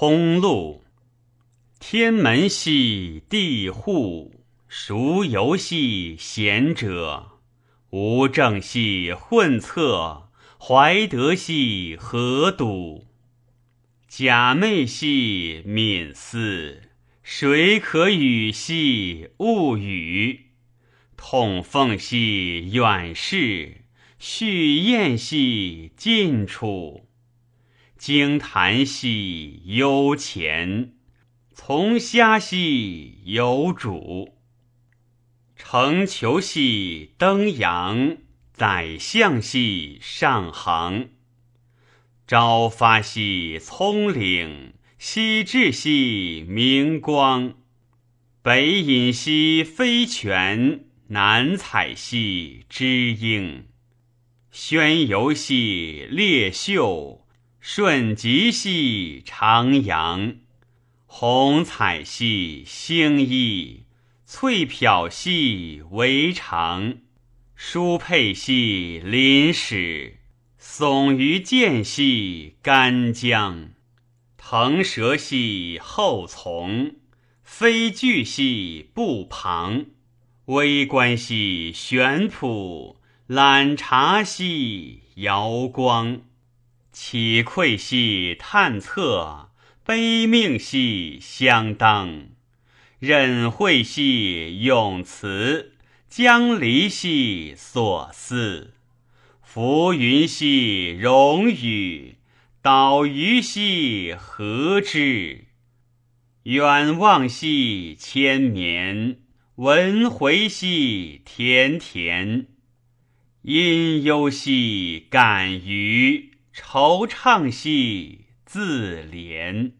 通路。天门兮地户，孰游兮贤者？无正兮混策，怀德兮何笃？假寐兮敏思，谁可与兮勿语？统奉兮远视，续宴兮近处。经潭兮幽潜。从虾兮有主，乘裘兮登阳，宰相兮上行。朝发兮葱岭，夕至兮明光。北饮兮飞泉，南采兮知英。宣游兮列秀，顺极兮长阳。红彩兮星衣，翠飘兮围长。舒佩兮临史，耸于间兮干将。腾蛇兮后从，飞巨兮步旁。微观兮玄朴，览察兮瑶光。启愧兮探测。悲命兮相当，忍惠兮永辞，将离兮所思，浮云兮容雨，岛屿兮何之？远望兮千绵，闻回兮田田，因忧兮感余，惆怅兮自怜。